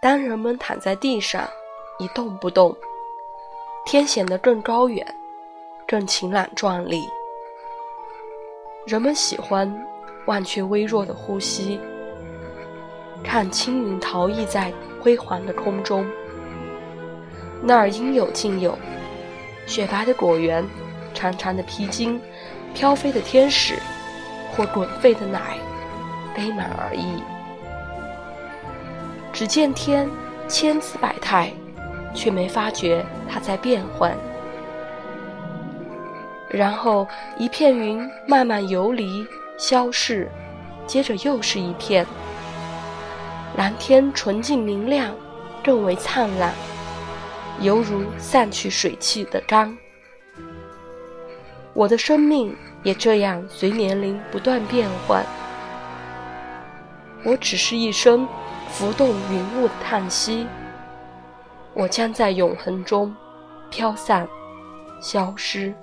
当人们躺在地上一动不动，天显得更高远，更晴朗壮丽。人们喜欢忘却微弱的呼吸，看青云逃逸在辉煌的空中。那儿应有尽有，雪白的果园，长长的披巾，飘飞的天使，或滚沸的奶，杯满而溢。只见天千姿百态，却没发觉它在变换。然后一片云慢慢游离消逝，接着又是一片。蓝天纯净明亮，更为灿烂，犹如散去水汽的缸。我的生命也这样随年龄不断变换。我只是一生浮动云雾的叹息。我将在永恒中飘散，消失。